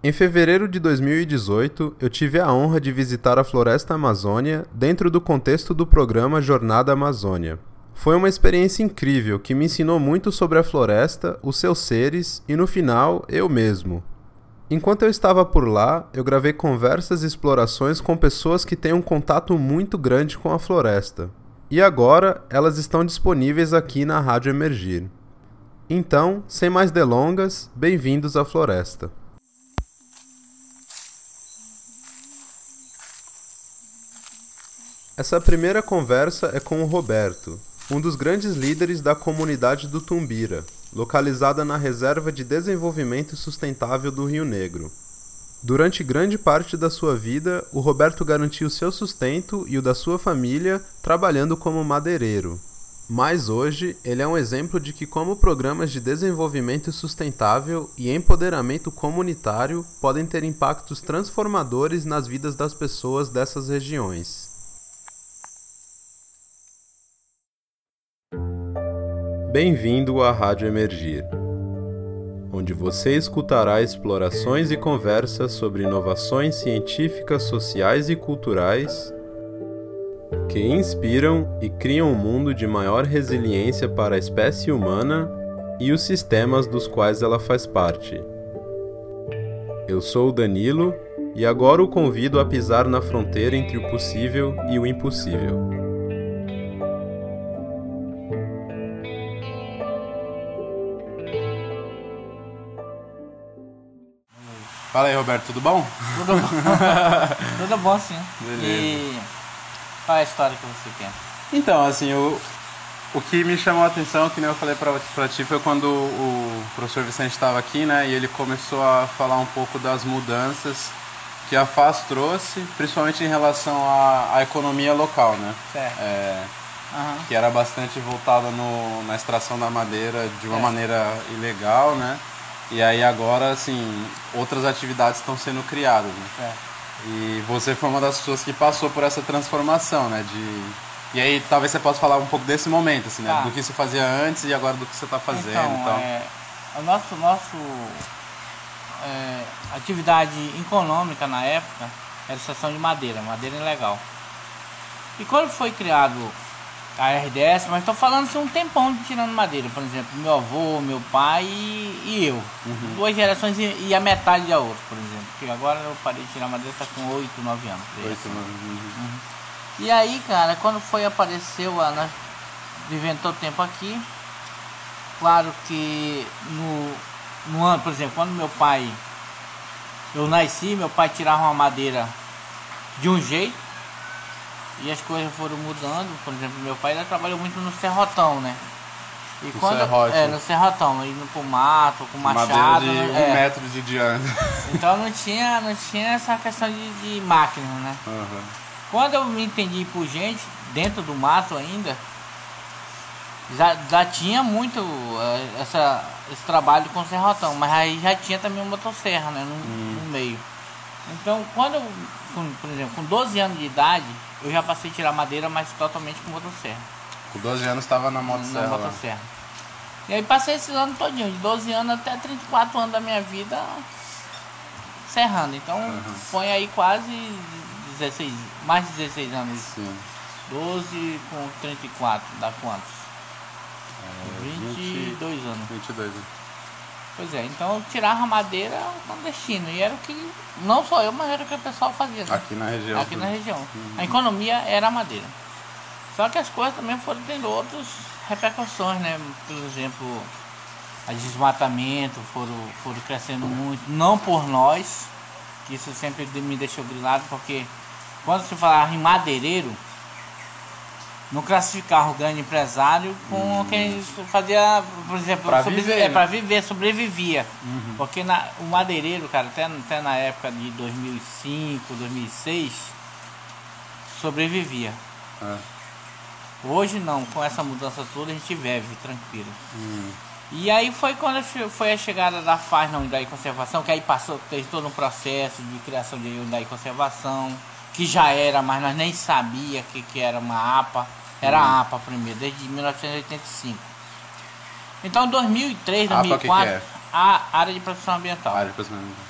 Em fevereiro de 2018, eu tive a honra de visitar a Floresta Amazônia dentro do contexto do programa Jornada Amazônia. Foi uma experiência incrível que me ensinou muito sobre a floresta, os seus seres e, no final, eu mesmo. Enquanto eu estava por lá, eu gravei conversas e explorações com pessoas que têm um contato muito grande com a floresta. E agora elas estão disponíveis aqui na Rádio Emergir. Então, sem mais delongas, bem-vindos à floresta. Essa primeira conversa é com o Roberto, um dos grandes líderes da comunidade do Tumbira, localizada na Reserva de Desenvolvimento Sustentável do Rio Negro. Durante grande parte da sua vida, o Roberto garantiu seu sustento e o da sua família trabalhando como madeireiro. Mas hoje, ele é um exemplo de que como programas de desenvolvimento sustentável e empoderamento comunitário podem ter impactos transformadores nas vidas das pessoas dessas regiões. Bem-vindo à Rádio Emergir, onde você escutará explorações e conversas sobre inovações científicas, sociais e culturais que inspiram e criam um mundo de maior resiliência para a espécie humana e os sistemas dos quais ela faz parte. Eu sou o Danilo e agora o convido a pisar na fronteira entre o possível e o impossível. Fala aí, Roberto, tudo bom? Tudo bom. tudo bom, sim. Beleza. E qual é a história que você quer? Então, assim, o, o que me chamou a atenção, que nem eu falei pra, pra ti, foi quando o professor Vicente estava aqui, né? E ele começou a falar um pouco das mudanças que a FAS trouxe, principalmente em relação à, à economia local, né? Certo. É, uhum. Que era bastante voltada no, na extração da madeira de uma maneira ilegal, né? E aí agora, assim, outras atividades estão sendo criadas, né? É. E você foi uma das pessoas que passou por essa transformação, né? De... E aí talvez você possa falar um pouco desse momento, assim, né? Tá. Do que você fazia antes e agora do que você está fazendo. Então, então. É, o nosso, nosso é, atividade econômica na época era extração de madeira, madeira ilegal. E quando foi criado a RDS, mas estou falando assim um tempão de tirando madeira, por exemplo, meu avô, meu pai e, e eu. Uhum. Duas gerações e, e, a metade da outra, por exemplo. Porque agora eu parei de tirar madeira, está com 8, 9 anos. 8, 9 uhum. uhum. E aí, cara, quando foi apareceu, a, nós vivendo todo tempo aqui, claro que no, no ano, por exemplo, quando meu pai, eu nasci, meu pai tirava uma madeira de um jeito, e as coisas foram mudando. Por exemplo, meu pai trabalhou muito no serrotão, né? E no quando, serrote. É, no serrotão, indo pro mato, com machado. De né? um é. metro de diâmetro. Então não tinha, não tinha essa questão de, de máquina, né? Uhum. Quando eu me entendi por gente, dentro do mato ainda, já, já tinha muito uh, essa, esse trabalho com serrotão, mas aí já tinha também uma motosserra, né? No, hum. no meio. Então, quando eu, por exemplo, com 12 anos de idade, eu já passei a tirar madeira, mas totalmente com motosserra. Com 12 anos estava na motosserra? Na motosserra. E aí passei esses anos todinho, de 12 anos até 34 anos da minha vida serrando. Então uhum. foi aí quase 16, mais de 16 anos. Sim. 12 com 34, dá quantos? É, 22 20, anos. 22 anos. Pois é, então eu tirava madeira clandestino e era o que, não só eu, mas era o que o pessoal fazia. Né? Aqui na região. Aqui na região. Uhum. A economia era a madeira. Só que as coisas também foram tendo outras repercussões, né? Por exemplo, a desmatamento foram, foram crescendo muito, não por nós, que isso sempre me deixou grilado, porque quando se falava em madeireiro, não classificar o grande empresário com hum. quem fazia, por exemplo, para viver, é, né? viver, sobrevivia. Uhum. Porque na, o madeireiro, cara, até, até na época de 2005, 2006, sobrevivia. É. Hoje não, com essa mudança toda a gente vive tranquilo. Hum. E aí foi quando foi a chegada da FAS na Unidade de Conservação, que aí passou, fez todo um processo de criação de Unidade de Conservação, que já era, mas nós nem sabia que, que era uma APA. Era a APA primeiro, desde 1985. Então, em 2003, 2004, APA, que que é? a área de proteção ambiental. Área de proteção ambiental.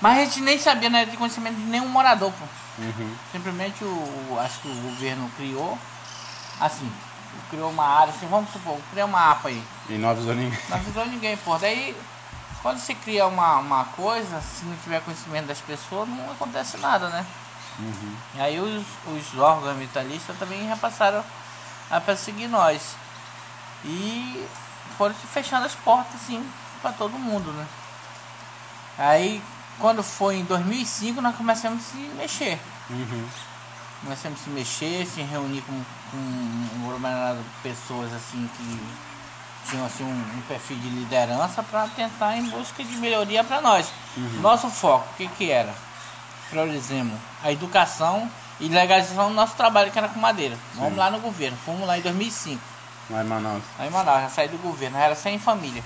Mas a gente nem sabia, não era de conhecimento de nenhum morador, pô. Uhum. Simplesmente o. Acho que o governo criou. Assim, criou uma área, assim, vamos supor, criou uma APA aí. E não avisou ninguém. Não avisou ninguém, pô. Daí, quando você cria uma, uma coisa, se não tiver conhecimento das pessoas, não acontece nada, né? Uhum. E aí os, os órgãos ambientalistas também repassaram a perseguir nós. E foram fechando as portas, assim, para todo mundo, né? Aí, quando foi em 2005, nós começamos a se mexer. Uhum. Começamos a se mexer, se reunir com, com um grupo de pessoas, assim, que tinham, assim, um, um perfil de liderança para tentar em busca de melhoria para nós. Nosso foco, o que que era? Priorizamos a educação e legalização do nosso trabalho, que era com madeira. Vamos Sim. lá no governo, fomos lá em 2005. Lá em Manaus. Aí em Manaus, já saí do governo, era 100 famílias,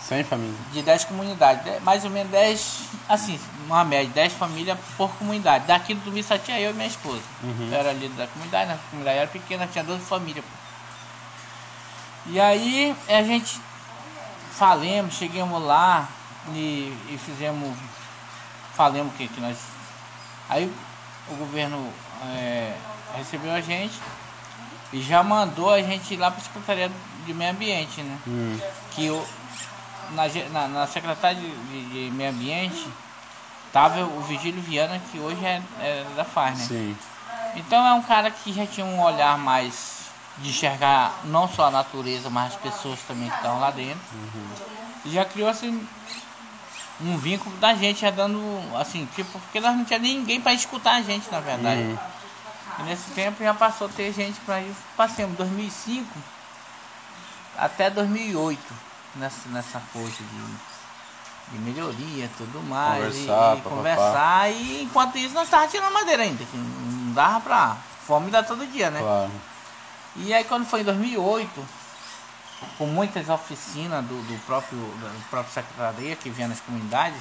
Sem família. de 10 comunidades, de- mais ou menos 10, assim, uma média, 10 famílias por comunidade. Daqui do Tubi só tinha eu e minha esposa. Uhum. Eu era líder da comunidade, né? a comunidade era pequena, tinha 12 famílias. E aí a gente falemos, chegamos lá e, e fizemos, falamos o que que nós. Aí o governo é, recebeu a gente e já mandou a gente ir lá para a Secretaria de Meio Ambiente, né? Hum. que o, na, na, na Secretaria de, de- Meio Ambiente tava o Vigílio Viana, que hoje é, é da FARC, né? Sim. Então é um cara que já tinha um olhar mais de enxergar não só a natureza, mas as pessoas também que estão lá dentro. E já criou assim um vínculo da gente, já dando assim, tipo, porque nós não tinha ninguém para escutar a gente, na verdade. Uhum. E nesse tempo já passou a ter gente para ir. Passemos 2005 até 2008 nessa, nessa coisa de, de melhoria tudo mais. Conversar, e, conversar. E enquanto isso nós estávamos tirando madeira ainda, que não dava pra. Fome dá todo dia, né? Claro. E aí quando foi em 2008, com muitas oficinas do, do próprio da própria secretaria que vinha nas comunidades,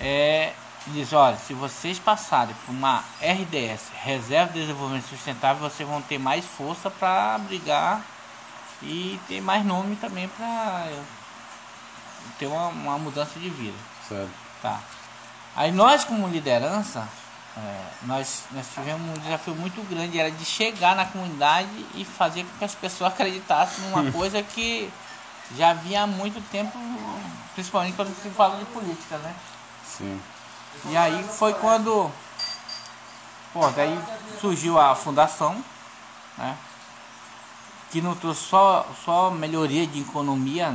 é, diz, olha, se vocês passarem por uma RDS, Reserva de Desenvolvimento Sustentável, vocês vão ter mais força para brigar e ter mais nome também para ter uma, uma mudança de vida. Certo. Tá. Aí nós como liderança, é, nós, nós tivemos um desafio muito grande, era de chegar na comunidade e fazer com que as pessoas acreditassem numa coisa que já havia há muito tempo, principalmente quando se fala de política, né? Sim. E aí foi quando pô, daí surgiu a fundação, né? Que não trouxe só, só melhoria de economia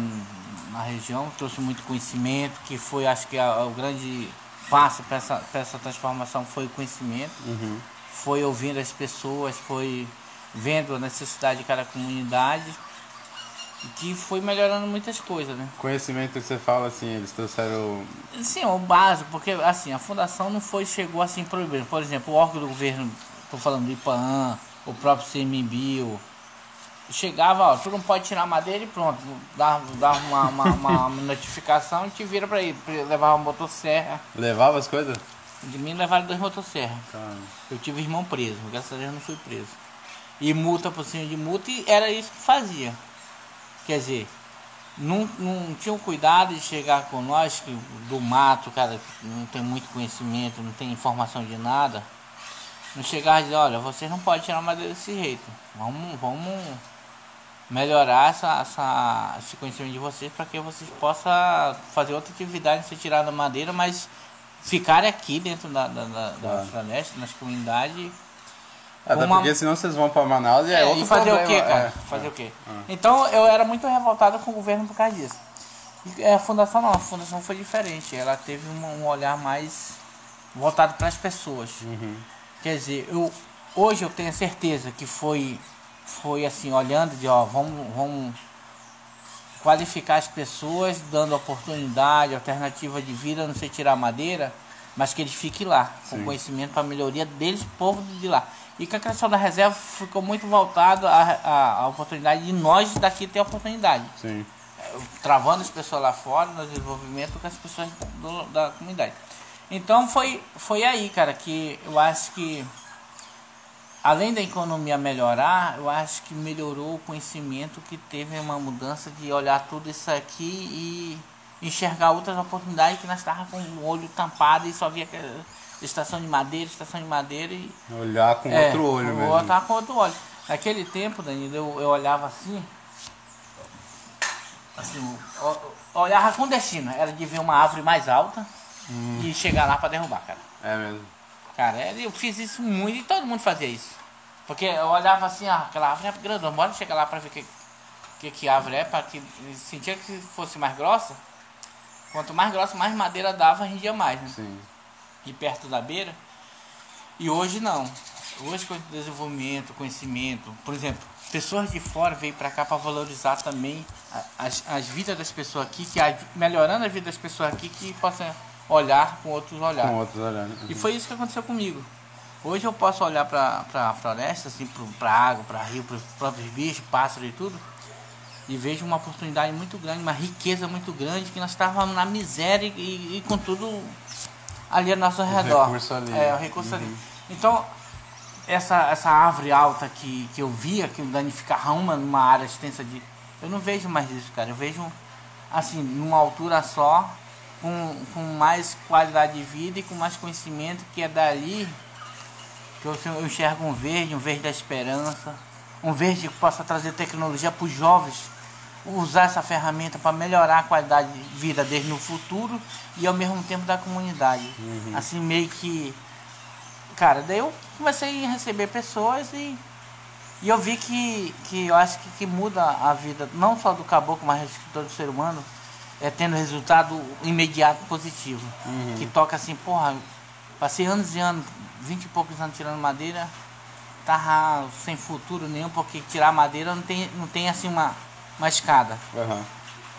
na região, trouxe muito conhecimento, que foi acho que a- o grande passo para essa, pra essa transformação foi o conhecimento, Uhum. foi ouvindo as pessoas, foi vendo a necessidade de cada comunidade, e que foi melhorando muitas coisas, né? Conhecimento que você fala assim, eles trouxeram. Sim, o básico, porque assim, a fundação não foi, chegou assim proibindo. Por exemplo, o órgão do governo, estou falando do IPAN, o próprio CMBio, chegava, ó, tu não pode tirar madeira e pronto, dava, dava uma, uma, uma notificação e te vira para ir, levava uma motosserra. Levava as coisas? De mim levaram dois motosserras. Tá. Eu tive irmão preso, graças a Deus eu não fui preso. E multa por cima de multa e era isso que fazia. Quer dizer, não, não tinham cuidado de chegar com nós, que do mato, cara, não tem muito conhecimento, não tem informação de nada. Não chegar e dizer, olha, vocês não podem tirar madeira desse jeito. Vamos, vamos melhorar essa, essa, esse conhecimento de vocês para que vocês possam fazer outra atividade, sem tirar da madeira, mas ficarem aqui dentro da, da, da, da Claro. floresta, nas comunidades. Até Uma- porque senão vocês vão pra Manaus e é, É, outro e fazer problema. o quê, cara? É. Fazer o quê? Ah. Então eu era muito revoltado com o governo por causa disso. E a fundação não, a fundação foi diferente. Ela teve um, um olhar mais voltado para as pessoas. Uhum. Quer dizer, eu hoje eu tenho certeza que foi foi assim, olhando de ó, vamos, vamos qualificar as pessoas, dando oportunidade, alternativa de vida, não sei tirar madeira, mas que eles fiquem lá, com Sim. conhecimento para melhoria deles, povo de lá. E que a questão da reserva ficou muito voltado à, à, à oportunidade de nós daqui ter oportunidade Sim. travando as pessoas lá fora no desenvolvimento com as pessoas do- da comunidade. Então foi, foi aí, cara, que eu acho que além da economia melhorar, eu acho que melhorou o conhecimento que teve uma mudança de olhar tudo isso aqui e enxergar outras oportunidades que nós estávamos com o olho tampado e só via estação de madeira, estação de madeira e. Olhar com é, outro olho mesmo. Olhar com outro olho. Naquele tempo, Danilo, eu, eu olhava assim. Assim, olhava com destino. Era de ver uma árvore mais alta hum. e chegar lá para derrubar, cara. É mesmo. Cara, eu fiz isso muito e todo mundo fazia isso. Porque eu olhava assim, ah, aquela árvore é grandona, bora chegar lá para ver que, que, que árvore é, para que sentia que fosse mais grossa. Quanto mais grossa, mais madeira dava, rendia mais, né? Sim. E perto da beira. E hoje não. Hoje com o desenvolvimento, conhecimento, por exemplo, pessoas de fora veio para cá para valorizar também as, as vidas das pessoas aqui, que a, melhorando a vida das pessoas aqui, que possam olhar com outros olhares. Com outros olhares. E foi isso que aconteceu comigo. Hoje eu posso olhar para a floresta, assim, para água, para rio, para os próprios bichos, pássaros e tudo, e vejo uma oportunidade muito grande, uma riqueza muito grande, que nós estávamos na miséria e, e com tudo ali ao nosso redor. O recurso ali. É, o recurso uhum. ali. Então, essa, essa árvore alta que, que eu via, que danificava uma numa área extensa de. Eu não vejo mais isso, cara. Eu vejo, assim, numa altura só, com, com mais qualidade de vida e com mais conhecimento, que é dali que eu, eu enxergo um verde, um verde da esperança, um verde que possa trazer tecnologia para os jovens usar essa ferramenta para melhorar a qualidade de vida deles no futuro e ao mesmo tempo da comunidade. Uhum. Assim, meio que. Cara, daí eu comecei a receber pessoas e, e eu vi que, que eu acho que, que muda a vida, não só do caboclo, mas de todo ser humano, é tendo resultado imediato positivo. Uhum. Que toca assim, porra, passei anos e anos, vinte e poucos anos tirando madeira, tava sem futuro nenhum, porque tirar madeira não tem, não tem assim uma uma escada. Uhum.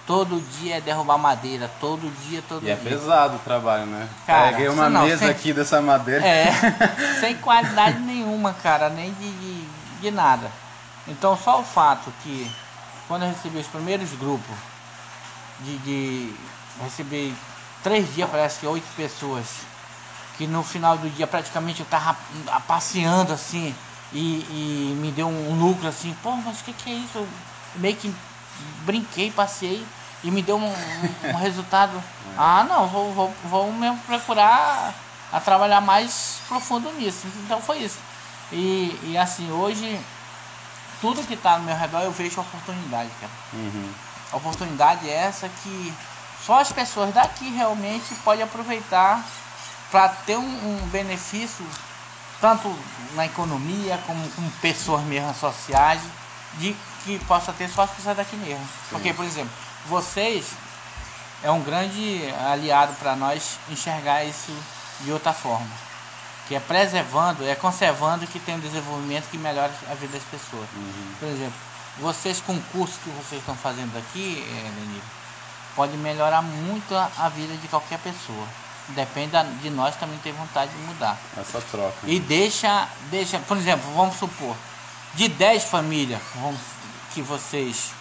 Todo dia é derrubar madeira, todo dia, todo e é dia. é pesado o trabalho, né? Cara, Peguei uma não, mesa sem, aqui dessa madeira. É, sem qualidade nenhuma, cara, nem de, de, de, nada. Então só o fato que quando eu recebi os primeiros grupos de, de receber três dias, parece que oito pessoas, que no final do dia praticamente eu tava passeando assim e, e me deu um lucro assim, pô, mas o que, que é isso? Eu meio que brinquei, passei e me deu um, um, um resultado. Ah, não, vou, vou, vou mesmo procurar a trabalhar mais profundo nisso. Então foi isso. E, e assim, hoje, tudo que está no meu redor eu vejo oportunidade, cara. Uhum. A oportunidade é essa que só as pessoas daqui realmente podem aproveitar para ter um, um, benefício tanto na economia como com pessoas mesmo sociais de que possa ter só as pessoas daqui mesmo. Sim. Porque, por exemplo, vocês é um grande aliado para nós enxergar isso de outra forma. Que é preservando, é conservando que tem um desenvolvimento que melhora a vida das pessoas. Uhum. Por exemplo, vocês com o curso que vocês estão fazendo aqui, é, Danilo, pode melhorar muito a, a, vida de qualquer pessoa. Depende de nós também ter vontade de mudar. Essa troca. E deixa, deixa, por exemplo, vamos supor, de 10 famílias, vamos que vocês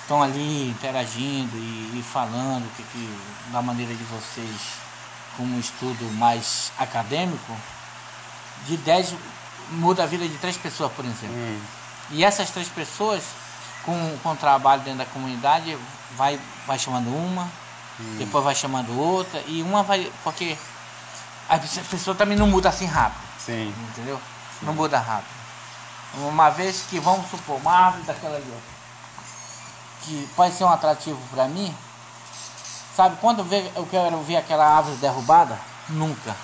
estão ali interagindo e, e falando que, que, da maneira de vocês com um estudo mais acadêmico, de 10 muda a vida de três pessoas, por exemplo. Hum. E essas três pessoas, com, com o trabalho dentro da comunidade, vai, vai chamando uma, hum. depois vai chamando outra, e uma vai. Porque a pessoa também não muda assim rápido. Sim. Entendeu? Sim. Não muda rápido. Uma vez que, vamos supor, uma árvore daquela ali, que pode ser um atrativo para mim, sabe, quando eu quero ver aquela árvore derrubada, nunca.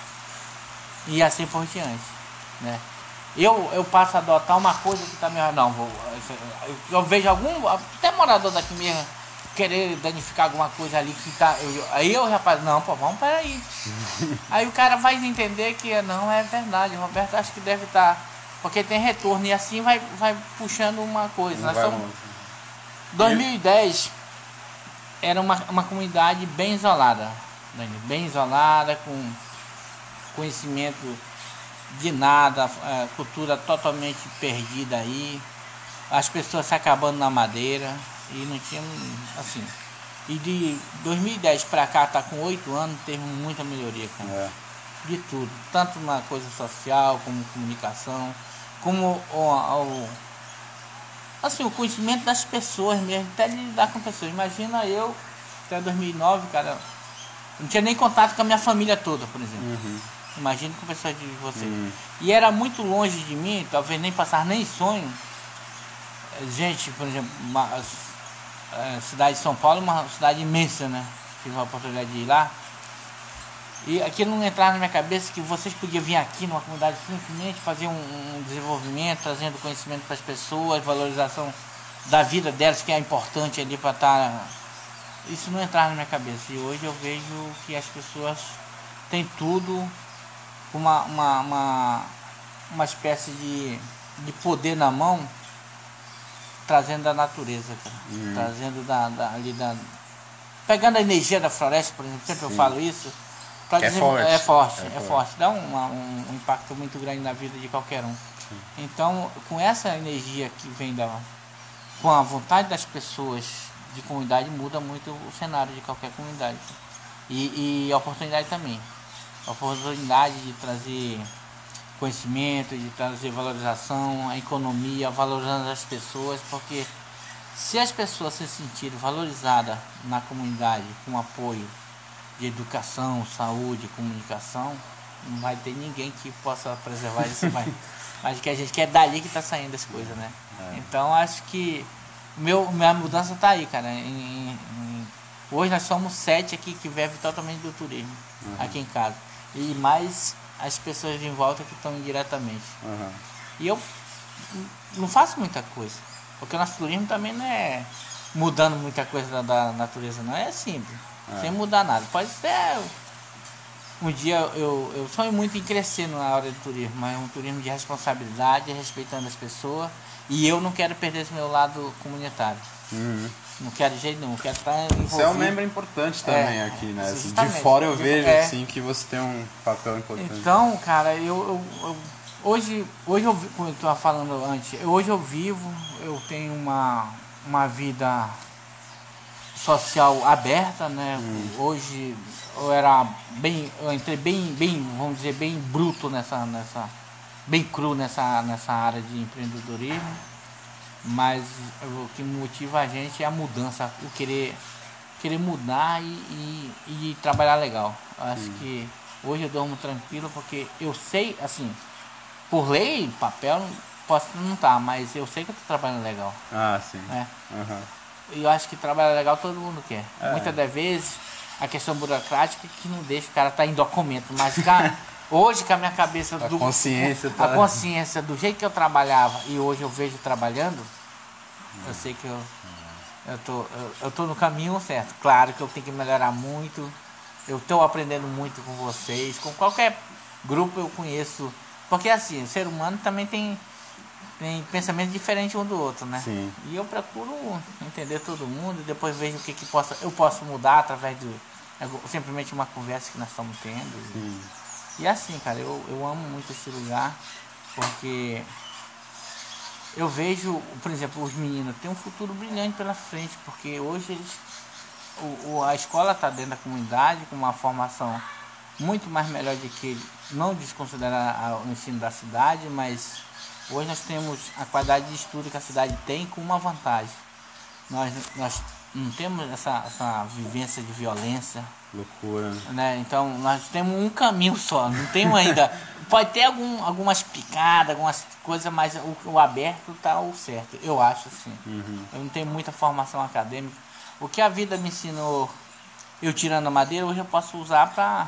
E assim por diante, né? Eu, eu passo a adotar uma coisa que tá me não, vou, eu vejo algum, até morador daqui mesmo, querer danificar alguma coisa ali que tá. Eu, aí eu rapaz, não, pô, vamos para aí. aí o cara vai entender que não é verdade. O Roberto acho que deve estar. Tá porque tem retorno e assim vai, vai puxando uma coisa. Nós somos... 2010 era uma, uma comunidade bem isolada, bem isolada, com conhecimento de nada, cultura totalmente perdida aí, as pessoas se acabando na madeira e não tinha assim. E de 2010 para cá, tá com oito anos, teve muita melhoria, cara. É. De tudo, tanto na coisa social como comunicação como o, o, assim, o conhecimento das pessoas mesmo, até de lidar com pessoas. Imagina eu até 2009, cara, não tinha nem contato com a minha família toda, por exemplo. Uhum. Imagino com pessoas de vocês. Uhum. E era muito longe de mim, talvez nem passar nem sonho. Gente, por exemplo, uma, a cidade de São Paulo é uma cidade imensa, né? Tive a oportunidade de ir lá. E aquilo não entrava na minha cabeça que vocês podiam vir aqui numa comunidade simplesmente fazer um, um desenvolvimento, trazendo conhecimento para as pessoas, valorização da vida delas, que é importante ali para estar. Isso não entrava na minha cabeça. E hoje eu vejo que as pessoas têm tudo, uma, uma, uma, uma espécie de, de poder na mão, trazendo da natureza, cara. Uhum. Trazendo da, da, ali da. Pegando a energia da floresta, por exemplo, sempre eu Sim. falo isso. é desenvol- forte. É forte, É é, forte. forte. Dá uma- um, um impacto muito grande na vida de qualquer um. Então, com essa energia que vem da. com a vontade das pessoas de comunidade, muda muito o cenário de qualquer comunidade. E, e a oportunidade também. A oportunidade de trazer conhecimento, de trazer valorização, a economia, valorizando as pessoas, porque se as pessoas se sentirem valorizadas na comunidade com apoio de educação, saúde, comunicação, não vai ter ninguém que possa preservar isso mais. Acho que a gente quer dali que está saindo as coisas, né? Então acho que meu, minha mudança está aí, cara. Em- em- hoje nós somos sete aqui que vivem totalmente do turismo, aqui em casa. E mais as pessoas em volta que estão indiretamente. Uhum. E eu não faço muita coisa. Porque o nosso turismo também não é mudando muita coisa da, da natureza, não. É simples. É. Sem mudar nada. Pode ser. Um dia eu, eu sonho muito em crescer na área do turismo, mas é um turismo de responsabilidade, respeitando as pessoas. E eu não quero perder esse meu lado comunitário. Uhum. Não quero de jeito nenhum, quero estar envolvido. Você é um membro importante também É, aqui, né? De fora eu vejo É. assim que você tem um papel importante. Então, cara, eu, eu- eu- hoje, hoje eu, como eu estava falando antes, hoje eu vivo, eu tenho uma, uma vida social aberta, né? Hoje eu era bem, eu entrei bem, bem, vamos dizer, bem bruto nessa, nessa, bem cru nessa, nessa área de empreendedorismo. Mas o que motiva a gente é a mudança, o querer, querer mudar e, e, e trabalhar legal. Eu Acho que hoje eu durmo tranquilo porque eu sei, assim, por lei, papel, posso não estar, mas eu sei que eu estou trabalhando legal. Ah, sim. Né? Uhum. E eu acho que trabalhar legal todo mundo quer. É. Muitas das vezes a questão burocrática que não deixa o cara estar em documento. Mas, cara, hoje com a minha cabeça A do. consciência tá- A consciência do jeito que eu trabalhava e hoje eu vejo trabalhando, eu sei que eu. Eu tô, eu, eu tô no caminho certo. Claro que eu tenho que melhorar muito. Eu estou aprendendo muito com vocês. Com qualquer grupo eu conheço. Porque assim, o ser humano também tem, tem pensamento diferente um do outro, né? Sim. E eu procuro entender todo mundo e depois vejo o que, que possa, eu posso mudar através de é, simplesmente uma conversa que nós estamos tendo. Sim. E assim, cara, eu, eu amo muito esse lugar porque eu vejo, por exemplo, os meninos têm um futuro brilhante pela frente, porque hoje eles, o, o- a escola está dentro da comunidade com uma formação muito mais melhor do que não desconsiderar o ensino da cidade, mas hoje nós temos a qualidade de estudo que a cidade tem com uma vantagem. Nós, nós não temos essa, essa vivência de violência, Loucura. né? Então nós temos um caminho só, não temos ainda. Pode ter algum, algumas picadas, algumas coisas, mas o, o aberto tá o certo, eu acho assim. Uhum. Eu não tenho muita formação acadêmica. O que a vida me ensinou, eu tirando a madeira, hoje eu posso usar para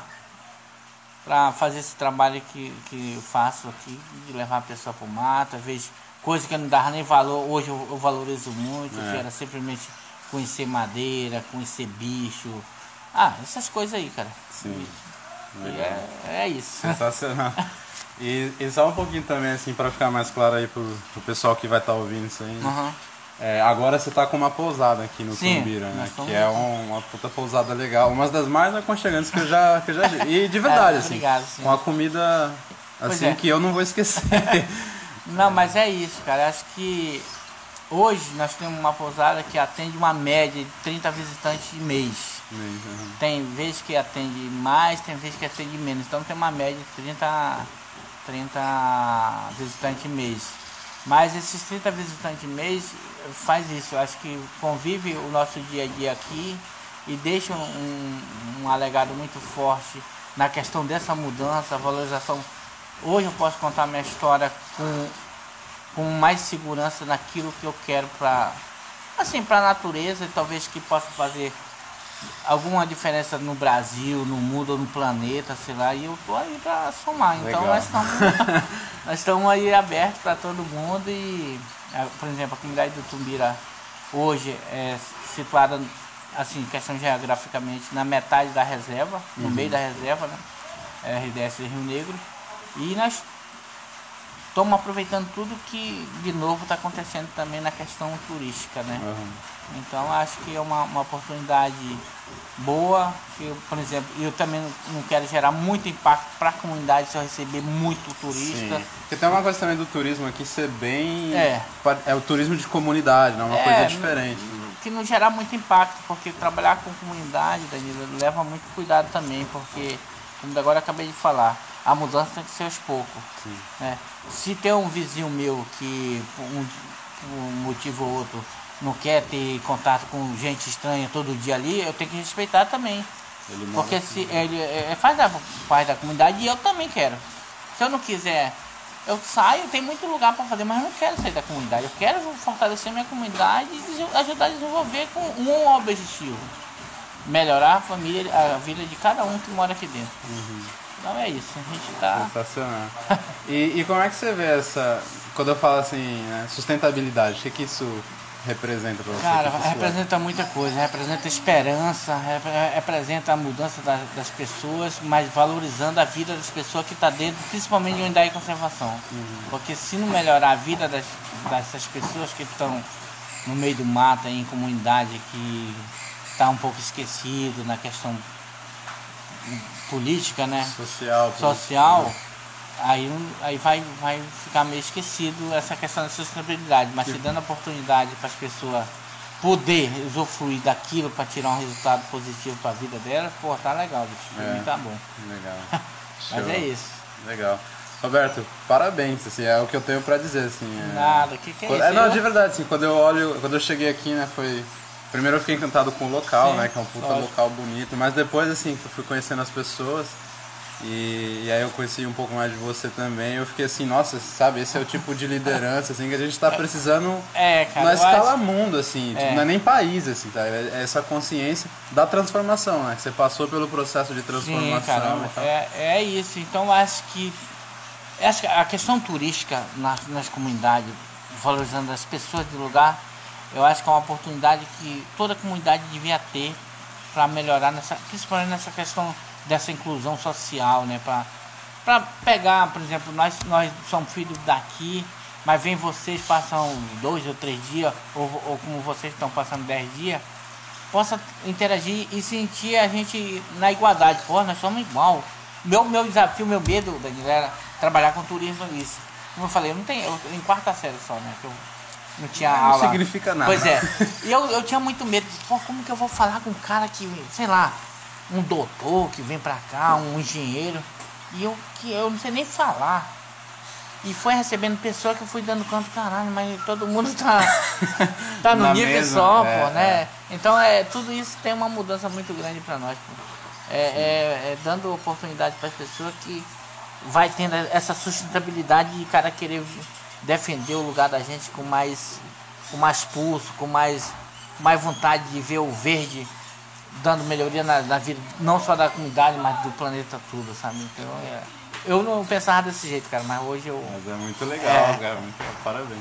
para fazer esse trabalho que, que eu faço aqui, de levar a pessoa para o mato, às vezes coisa que eu não dava nem valor, hoje eu, eu valorizo muito, É. que era simplesmente conhecer madeira, conhecer bicho. Ah, essas coisas aí, cara. Sim. É, é isso. Sensacional. E, e só um pouquinho também, assim, pra ficar mais claro aí pro, pro pessoal que vai estar ouvindo isso aí. Aham. É, agora você tá com uma pousada aqui no Sim, Tumbira, né? Que é um- uma puta pousada legal. Uma das mais aconchegantes que eu já, que eu já vi. E de verdade, É, assim. obrigado, sim. Com a comida, assim, que eu não vou esquecer. Não, mas é isso, cara. Acho que hoje nós temos uma pousada que atende uma média de 30 visitantes de mês. Uhum. Tem vezes que atende mais, tem vezes que atende menos. Então tem uma média de 30, 30 visitantes mês. Mas esses 30 visitantes mês faz isso. Acho que convive o nosso dia a dia aqui e deixa um, um alegado muito forte na questão dessa mudança, valorização. Hoje eu posso contar minha história com, com mais segurança naquilo que eu quero para assim, para a natureza e talvez que possa fazer alguma diferença no Brasil, no mundo, no planeta, sei lá, e eu tô aí para somar. Então nós estamos, nós estamos aí abertos para todo mundo e, por exemplo, a comunidade do Tumbira hoje é situada assim, questão geograficamente, na metade da reserva, no uhum. meio da reserva, né? É, RDS Rio Negro. E nós estamos aproveitando tudo que de novo está acontecendo também na questão turística, né? Uhum. Então acho que é uma, uma oportunidade boa. Eu, por exemplo, eu também não quero gerar muito impacto para a comunidade se eu receber muito turista. Sim. Porque tem uma coisa também do turismo aqui ser bem. É, é o turismo de comunidade, não é uma é, coisa diferente. Que não gerar muito impacto, porque trabalhar com comunidade, Danilo, leva muito cuidado também, porque, como agora acabei de falar, a mudança tem que ser aos poucos. Né? Se tem um vizinho meu que, por um, por um motivo ou outro, não quer ter contato com gente estranha todo dia ali, eu tenho que respeitar também. Porque se ele é, faz parte da comunidade e eu também quero. Se eu não quiser, eu saio, tem muito lugar para fazer, mas eu não quero sair da comunidade. Eu quero fortalecer minha comunidade e ajudar a desenvolver com um objetivo. Melhorar a família, a vida de cada um que mora aqui dentro. Uhum. Então é isso, a gente tá. Sensacional. e, e como é que você vê essa. Quando eu falo assim, né, sustentabilidade, o que, que isso representa para você? Cara, representa muita coisa, representa esperança, representa a mudança das, das, pessoas, mas valorizando a vida das pessoas que está dentro, principalmente de unidade de conservação. Uhum. Porque se não melhorar a vida das, dessas pessoas que estão no meio do mato, em comunidade que está um pouco esquecido na questão política, né? Social. Social aí, aí vai, vai ficar meio esquecido essa questão da sustentabilidade, mas se dando oportunidade para as pessoas poder usufruir daquilo para tirar um resultado positivo para a vida delas, pô, tá legal, bicho. É, tá bom. Legal. mas é isso. Legal. Roberto, parabéns, assim, é o que eu tenho para dizer, assim. É... Nada, o que, que é isso? É, não, de verdade, assim, quando eu olho, quando eu cheguei aqui, né, foi... Primeiro eu fiquei encantado com o local, Sim, né, que é um puta lógico. local bonito, mas depois, assim, que eu fui conhecendo as pessoas, e, e, aí eu conheci um pouco mais de você também. Eu fiquei assim, nossa, sabe, esse é o tipo de liderança assim que a gente está precisando é, cara, na escala acho... mundo, assim, é. tipo, não é nem país, assim, tá? É, é essa consciência da transformação, né? Que você passou pelo processo de transformação. Sim, é, é isso. Então acho que que a questão turística nas, nas comunidades, valorizando as pessoas do lugar, eu acho que é uma oportunidade que toda comunidade devia ter para melhorar nessa, principalmente nessa questão dessa inclusão social, né? Para pegar, por exemplo, nós, nós somos filhos daqui, mas vem vocês, passam dois ou três dias, ou, ou como vocês estão passando dez dias, possa interagir e sentir a gente na igualdade. Pô, nós somos igual. Meu, meu desafio, meu medo, Daniel, era trabalhar com turismo isso. Como eu falei, eu não tenho, eu, em quarta série só, né? Não tinha não aula. Não significa nada. Pois é. E eu, eu tinha muito medo. Pô, como que eu vou falar com um cara que, sei lá, um doutor que vem pra cá, um engenheiro, e eu que eu não sei nem falar. E foi recebendo pessoa que eu fui dando canto, caralho, mas todo mundo tá, tá no nível mesma, só, é, pô, né? É. Então é, tudo isso tem uma mudança muito grande para nós. É, é, é, dando oportunidade para as pessoas que vai tendo essa sustentabilidade e cara querer defender o lugar da gente com mais com mais pulso, com mais mais vontade de ver o verde dando melhoria na, na, vida, não só da comunidade, mas do planeta todo, sabe? Então, é, eu não pensava desse jeito, cara, mas hoje eu. Mas é muito legal, é, cara, muito parabéns.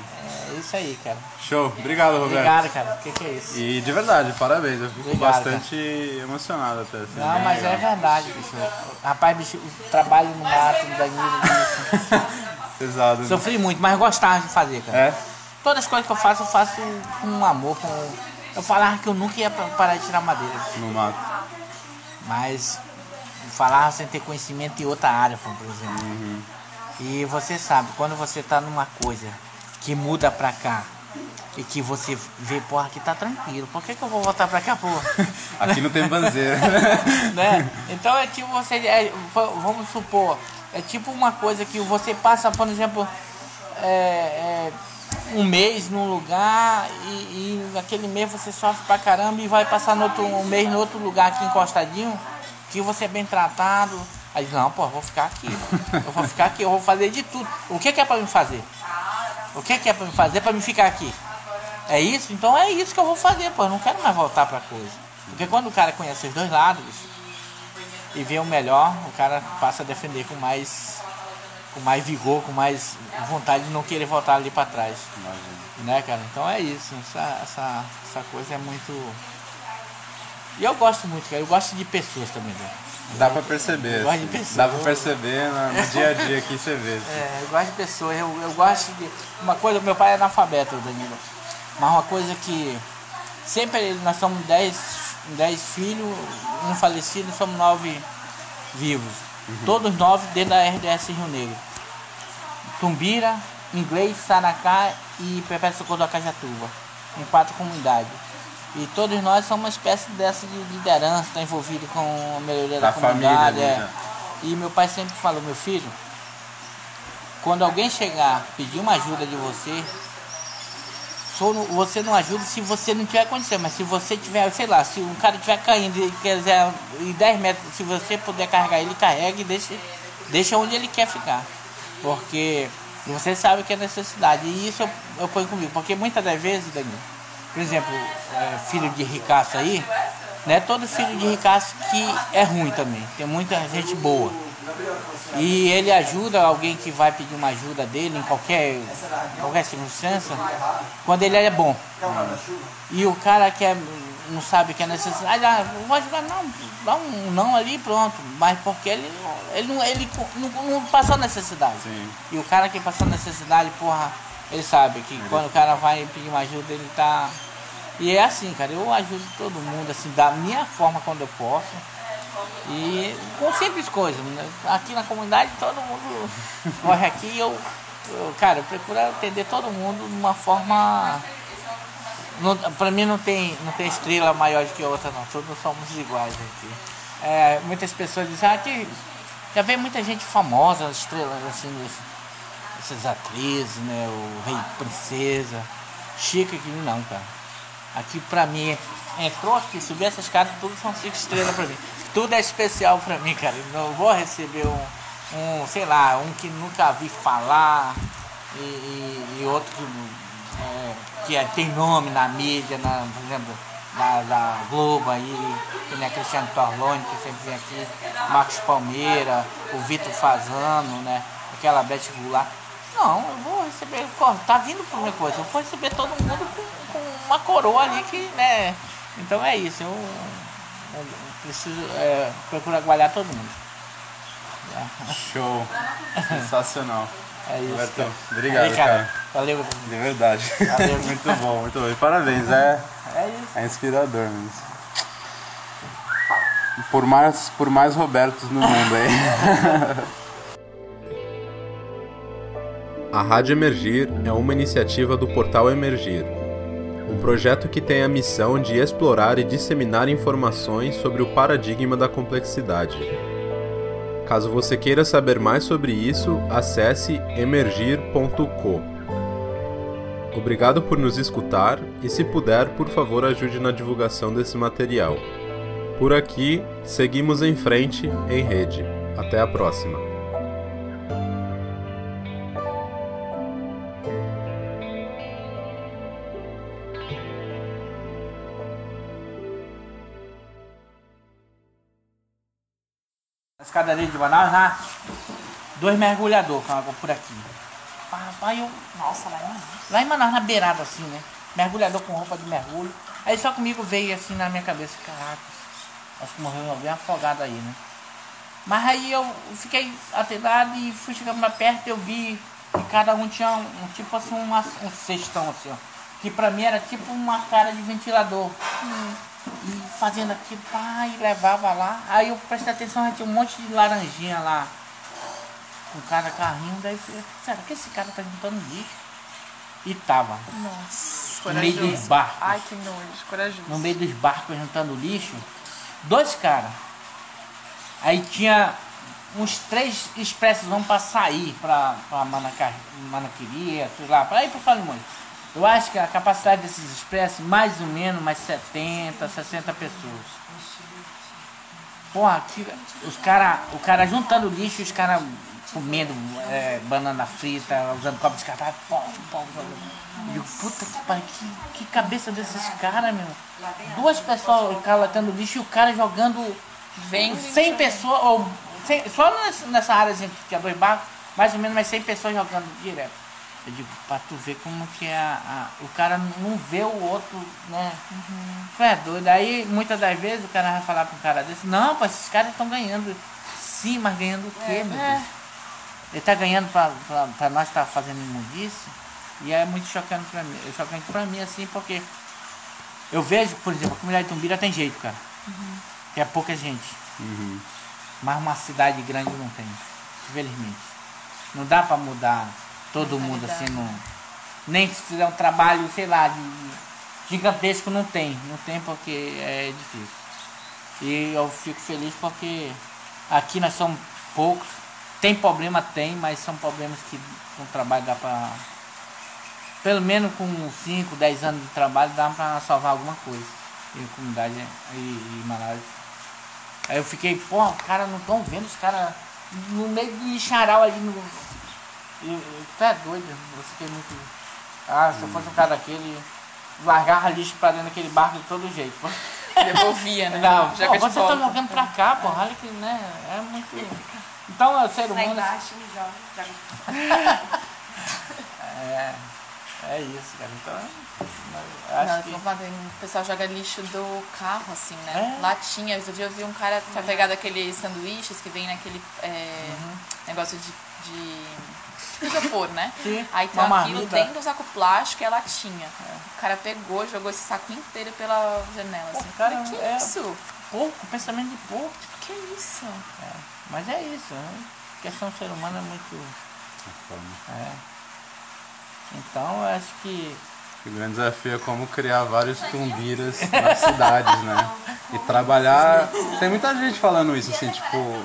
É isso aí, cara. Show, obrigado, Roberto. Obrigado, cara, o que, que, é isso? E de verdade, parabéns, eu fico obrigado, bastante cara. emocionado até. Assim, não, mas legal. é verdade, bicho. Rapaz, bicho, o trabalho no mato, no Danilo. Pesado. Né? Sofri muito, mas gostava de fazer, cara. É? Todas as coisas que eu faço, eu faço com amor, com eu falava que eu nunca ia parar de tirar madeira. No mato. Mas falava sem ter conhecimento em outra área, por exemplo. Uhum. E você sabe, quando você tá numa coisa que muda pra cá e que você vê, porra, aqui tá tranquilo, por que, que eu vou voltar pra cá, porra? aqui não tem banzeira. né? Então é tipo você, é, vamos supor, é tipo uma coisa que você passa, por exemplo, é, é, um mês num lugar e, e naquele mês você sofre pra caramba e vai passar no outro, um mês no outro lugar aqui encostadinho, que você é bem tratado. Aí não, pô, eu vou ficar aqui. Eu vou ficar aqui, eu vou fazer de tudo. O que, que é pra me fazer? O que, que é pra me fazer pra me ficar aqui? É isso? Então é isso que eu vou fazer, pô. Eu não quero mais voltar pra coisa. Porque quando o cara conhece os dois lados e vê o melhor, o cara passa a defender com mais com mais vigor, com mais vontade de não querer voltar ali para trás. Imagina. Né, cara? Então é isso. Essa, essa, essa coisa é muito. E eu gosto muito, cara. Eu gosto de pessoas também, né? Dá pra perceber. Eu gosto de assim. pessoas. Dá pra perceber no, dia a dia aqui você vê. Assim. É, eu gosto de pessoas. Eu, eu gosto de. Uma coisa, meu pai é analfabeto, Danilo. Mas uma coisa que. Sempre nós somos dez, dez filhos, um falecido, somos nove vivos. Uhum. Todos nove dentro da RDS Rio Negro. Tumbira, Inglês, Saracá e Perpétuo Socorro da Cajatuba, em quatro comunidades. E todos nós somos uma espécie dessa de liderança, está envolvido com a melhoria da, da comunidade. Família, é. E meu pai sempre falou, meu filho, quando alguém chegar pedir uma ajuda de você, você não ajuda se você não tiver condição, mas se você tiver, sei lá, se um cara estiver caindo e quiser em 10 metros, se você puder carregar ele, carrega e deixa, deixa onde ele quer ficar. Porque você sabe que é necessidade. E isso eu, eu ponho comigo. Porque muitas das vezes, Danilo, por exemplo, é, filho de ricaço aí, não é todo filho de ricaço que é ruim também. Tem muita gente boa. E ele ajuda alguém que vai pedir uma ajuda dele em qualquer, qualquer circunstância, quando ele é bom. E o cara que é, não sabe que é necessidade, ah, vou ajudar, não, dá um não ali e pronto. Mas porque ele, ele, não, ele não, não passou necessidade. Sim. E o cara que passou necessidade, porra, ele sabe que quando o cara vai pedir uma ajuda, ele tá. E é assim, cara, eu ajudo todo mundo, assim, da minha forma quando eu posso. E com simples coisas. Né? Aqui na comunidade todo mundo corre aqui e eu, eu, cara, eu procuro atender todo mundo de uma forma. Não, pra mim não tem, não tem estrela maior do que outra não, todos somos iguais aqui. É, muitas pessoas dizem, ah, aqui já vem muita gente famosa, estrelas assim, essas atrizes, né? O rei princesa. Chica aqui não, cara. Aqui pra mim, entrou aqui, subir essas casas, tudo são cinco estrelas pra mim tudo é especial pra mim, cara. Não vou receber um, um sei lá, um que nunca vi falar e, e, e outro que, é, que é, tem nome na mídia, na, por exemplo, da, da Globo aí, que nem a Cristiano Torlone, que sempre vem aqui, Marcos Palmeira, o Vitor Fazano, né? Aquela Beth Goulart. Não, eu vou receber, tá vindo por minha coisa, eu vou receber todo mundo com, com uma coroa ali que, né? Então é isso, eu, eu preciso é, procurar guardar todo mundo. Show! Sensacional. É isso. Roberto, obrigado, Aí, cara. cara. Valeu. De verdade. Valeu. muito bom, muito bom. E parabéns, é, é, isso. é inspirador mesmo. Por mais, por mais Robertos no mundo aí. A Rádio Emergir é uma iniciativa do portal Emergir um projeto que tem a missão de explorar e disseminar informações sobre o paradigma da complexidade. Caso você queira saber mais sobre isso, acesse emergir.co. Obrigado por nos escutar e, se puder, por favor, ajude na divulgação desse material. Por aqui, seguimos em frente em rede. Até a próxima! De Manaus, lá, dois mergulhadores por aqui. Papai, eu, nossa, lá em Manaus. Lá em Manaus, na beirada assim, né? Mergulhador com roupa de mergulho. Aí só comigo veio assim na minha cabeça, caraca, acho que morreu bem afogado aí, né? Mas aí eu fiquei atendado e fui chegando mais perto eu vi que cada um tinha um, um tipo assim, uma, um cestão assim, ó. Que pra mim era tipo uma cara de ventilador. Hum e fazendo aquilo, pá, e levava lá. Aí eu prestei atenção, tinha um monte de laranjinha lá. Com cada carrinho, daí falei, será que esse cara tá juntando lixo? E tava. Nossa, no meio dos barcos. Ai, que nojo, corajoso. No meio dos barcos juntando lixo, dois caras. Aí tinha uns três expressos vão para sair para Manaca, Manaquiria, sei lá, para ir para Falimões. Eu acho que a capacidade desses expressos, mais ou menos, mais 70, 60 pessoas. Porra, aqui, os cara, o cara juntando lixo, os caras comendo é, banana frita, usando copo descartável. Pô, pô. Eu puta que pariu, que, que cabeça desses caras, meu. Duas pessoas coletando lixo e o cara jogando Vem 100 pessoas, ou 100, só nessa área assim, que é dois barcos, mais ou menos mais 100 pessoas jogando direto. Eu digo, pra tu ver como que é a, a- o cara não vê o outro, né? Tu é doido. Aí muitas das vezes o cara vai falar pra um cara desse, não, pô, esses caras estão ganhando. Sim, mas ganhando o quê, meu Deus? Ele tá ganhando pra, pra, pra nós estar fazendo imundice. E é muito chocante pra mim. É chocante pra mim, assim, porque eu vejo, por exemplo, a comunidade de Tumbira tem jeito, cara. Que é pouca gente. Uhum. Mas uma cidade grande não tem, infelizmente. Não dá pra mudar todo mundo assim, não. Nem se fizer um trabalho, sei lá, de, gigantesco, não tem. Não tem porque é difícil. E eu fico feliz porque aqui nós somos poucos. Tem problema, tem, mas são problemas que com trabalho dá pra. Pelo menos com 5, 10 anos de trabalho dá pra salvar alguma coisa. E a comunidade e, e Manaus Aí eu fiquei, os caras não estão vendo os caras no meio do lixaral ali no. E, e, tu é doido, eu fiquei muito. Ah, se eu fosse um cara daquele, largava lixo pra dentro daquele barco de todo jeito. pô. Devolvia, né? Não, Já pô, que você tá jogando pra cá, porra, olha que, né, é muito. Então, o ser Lá humano. embaixo me joga. É, é isso, cara. Então, Não, que. o pessoal joga lixo do carro, assim, né? É. Latinha. Outro dia eu vi um cara tinha pegado aqueles sanduíches que vem naquele é, negócio de, de isopor, né? Sim, Aí tem uma aquilo marmita. dentro do saco plástico e a latinha. O cara pegou, jogou esse saco inteiro pela janela, Pô, assim. cara, Falei, que é- isso? Porco, pensamento de porco. Que isso? Mas é isso, né? A questão do ser humano é muito. É. Então, eu acho que. O grande desafio é como criar vários tumbiras nas cidades, né? E trabalhar. Tem muita gente falando isso, assim, tipo.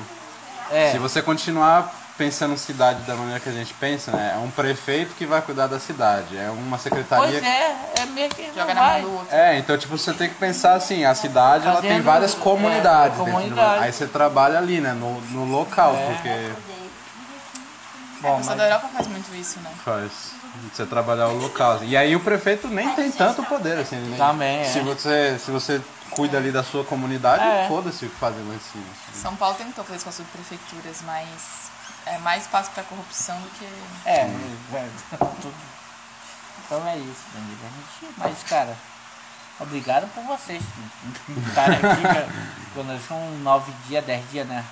É. Se você continuar pensando cidade da maneira que a gente pensa, né? É um prefeito que vai cuidar da cidade, é uma secretaria. Pois é, é meio que. Joga na mão do outro. É, então tipo, você tem que pensar assim, a cidade ela tem Fazendo, várias é, comunidades dentro de uma- comunidade. Aí você trabalha ali, né? No, no local, É. porque Bom, o pessoal da mas, Europa faz muito isso, né? faz. Você trabalhar o local. E aí o prefeito nem tem tanto poder, assim. nem- Também, é. Se você, se você cuida ali da sua comunidade, É. foda-se o que fazem lá em cima. assim. São Paulo tentou fazer isso com as subprefeituras, mas é mais espaço pra corrupção do que. é, é, tudo. Então é isso, Danilo. A gente, mas, cara, obrigado por vocês estarem aqui, quando são nove dias, dez dias, né?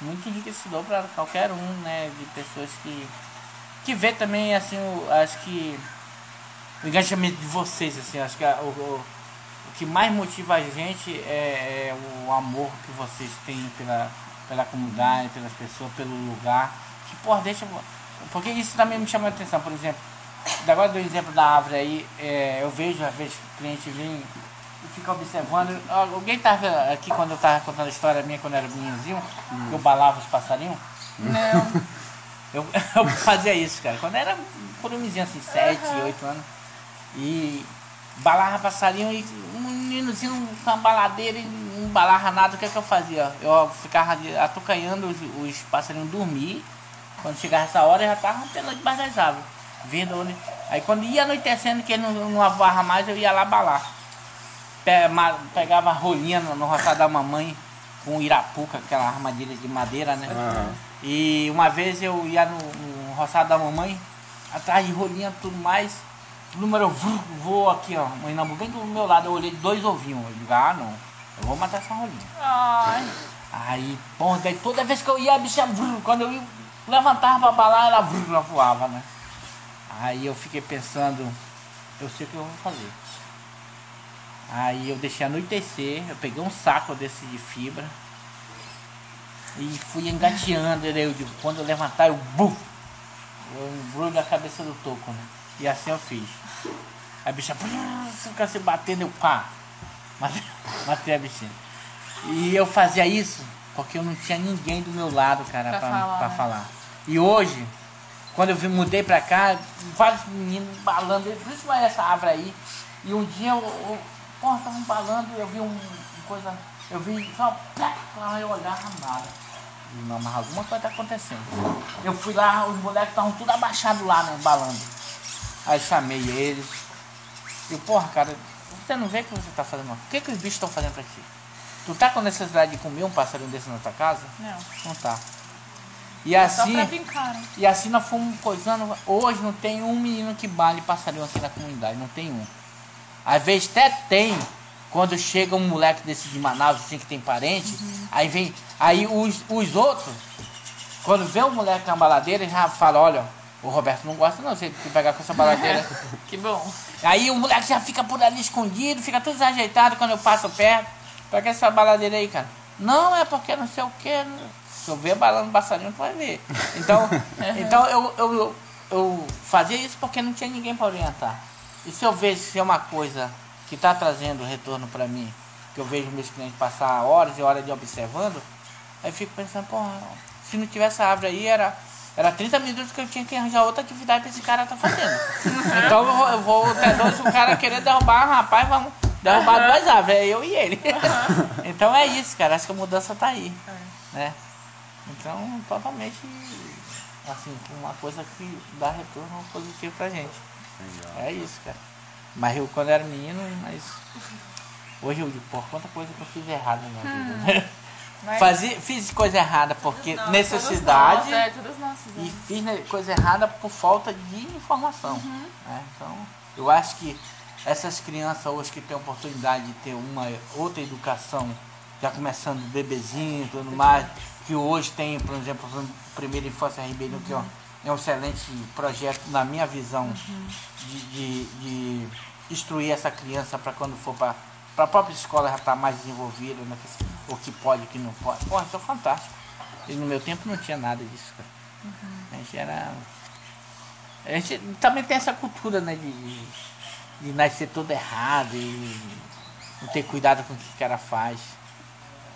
Muito enriquecedor para qualquer um, né? De pessoas que. Que vê também, assim, o, acho que. O engajamento de vocês, assim, acho que a- o, o, o que mais motiva a gente é, é o amor que vocês têm pela, pela comunidade, pelas pessoas, pelo lugar. Que, porra, deixa. Porque isso também me chama a atenção, por exemplo. Agora do exemplo da árvore aí, é, eu vejo às vezes o cliente vem e fica observando. Alguém estava aqui quando eu estava contando a história minha quando eu era meninozinho, que eu balava os passarinhos. Não. Eu, eu fazia isso, cara. Quando era por um menino assim, 7, 8 anos. E balava passarinho e um meninozinho com uma baladeira e não balava nada, o que, é que eu fazia? Eu ficava atucanhando os, os passarinhos dormir. Quando chegava essa hora eu já tava pela debaixo das árvores. Vendo onde. Aí quando ia anoitecendo que ele não, não mais, eu ia lá balar. Pegava rolinha no, no roçado da mamãe com irapuca, aquela armadilha de madeira, né? Aham. E uma vez eu ia no, no roçado da mamãe, atrás de rolinha e tudo mais. O número voou aqui, ó. Mãe Nambu, bem do meu lado, eu olhei dois ovinhos. Eu digo, ah não, eu vou matar essa rolinha. Ai. Aí, bom, daí toda vez que eu ia, a bicha, quando eu levantava pra balar, ela, ela voava, né? Aí eu fiquei pensando, eu sei o que eu vou fazer. Aí eu deixei anoitecer, eu peguei um saco desse de fibra e fui engateando ele. Eu digo, quando eu levantar, eu buf! Eu embrulho a cabeça do toco, né? E assim eu fiz. A bicha fica se batendo, eu pá! Matei, a bichinha. E eu fazia isso porque eu não tinha ninguém do meu lado, cara, Pra pra, falar, pra né? falar. E hoje, quando eu mudei pra cá, vários meninos balando, principalmente essa árvore aí. E um dia eu, eu porra, estavam balando, eu vi um, um coisa, eu vi só, plá, lá eu olhava nada. Não, mas alguma coisa tá acontecendo. Eu fui lá, os moleques estavam tudo abaixados lá, né, balando. Aí chamei eles. E porra, cara, você não vê o que você tá fazendo? O que, que os bichos estão fazendo pra ti? Tu tá com necessidade de comer um passarinho desse na tua casa? Não. Não tá. E É assim, brincar, né? e assim nós fomos coisando. Hoje não tem um menino que bale passarinho aqui na comunidade, não tem um. Às vezes até tem, quando chega um moleque desse de Manaus, assim, que tem parente, aí vem. Aí os, os outros, quando vê o moleque na baladeira, eles já falam, olha, o Roberto não gosta não, se ele pegar com essa baladeira. Que bom. Aí o moleque já fica por ali escondido, fica tudo desajeitado quando eu passo perto. Que essa baladeira aí, cara? Não, é porque não sei o que. Se eu ver balando passarinho, tu vai ver. Então, então eu, eu, eu, fazia isso porque não tinha ninguém para orientar. E se eu vejo se é uma coisa que está trazendo retorno para mim, que eu vejo meus clientes passar horas e horas de observando, aí fico pensando, porra, se não tivesse essa árvore aí, era, era 30 minutos que eu tinha que arranjar outra atividade para esse cara tá fazendo. Então eu vou, eu vou ter dois, o cara querer derrubar, rapaz, vamos derrubar duas árvores, é eu e ele. Então é isso, cara, acho que a mudança tá aí. Né? Então, totalmente, assim, uma coisa que dá retorno positivo pra gente. É isso, cara. Mas eu quando era menino, mas. Hoje eu digo, pô, quanta coisa que eu fiz errada na minha vida. né? Mas- Fazia, fiz coisa errada porque Não, necessidade Todos nós, é, nós e fiz coisa errada por falta de informação. né? Então, eu acho que essas crianças hoje que têm a oportunidade de ter uma outra educação, já começando do bebezinho e tudo mais, que hoje tem, por exemplo, o Primeira Infância Ribeirão, que ó, é um excelente projeto, na minha visão, de, de, de instruir essa criança para quando for para a própria escola já estar mais desenvolvida, né? O que pode e o que não pode. Pô, isso é fantástico. E no meu tempo não tinha nada disso, cara. A gente era. A gente também tem essa cultura, né? De, de, de nascer todo errado e não ter cuidado com o que o cara faz.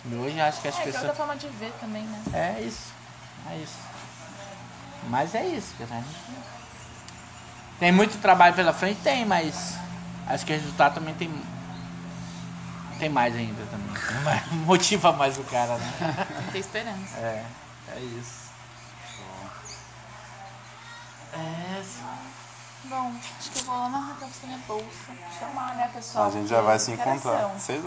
E hoje eu acho que as É, que é pessoas. outra forma de ver também, né? É isso. É isso. Mas é isso, cara. Gente- Tem muito trabalho pela frente? Tem, mas acho que o resultado também tem. Tem mais ainda também. Motiva mais o cara, né? Tem esperança. É, é isso. É, Bom, acho que eu vou lá na Raquel minha bolsa. Chamar, né, pessoal? A gente já vai se Interação. encontrar. Seis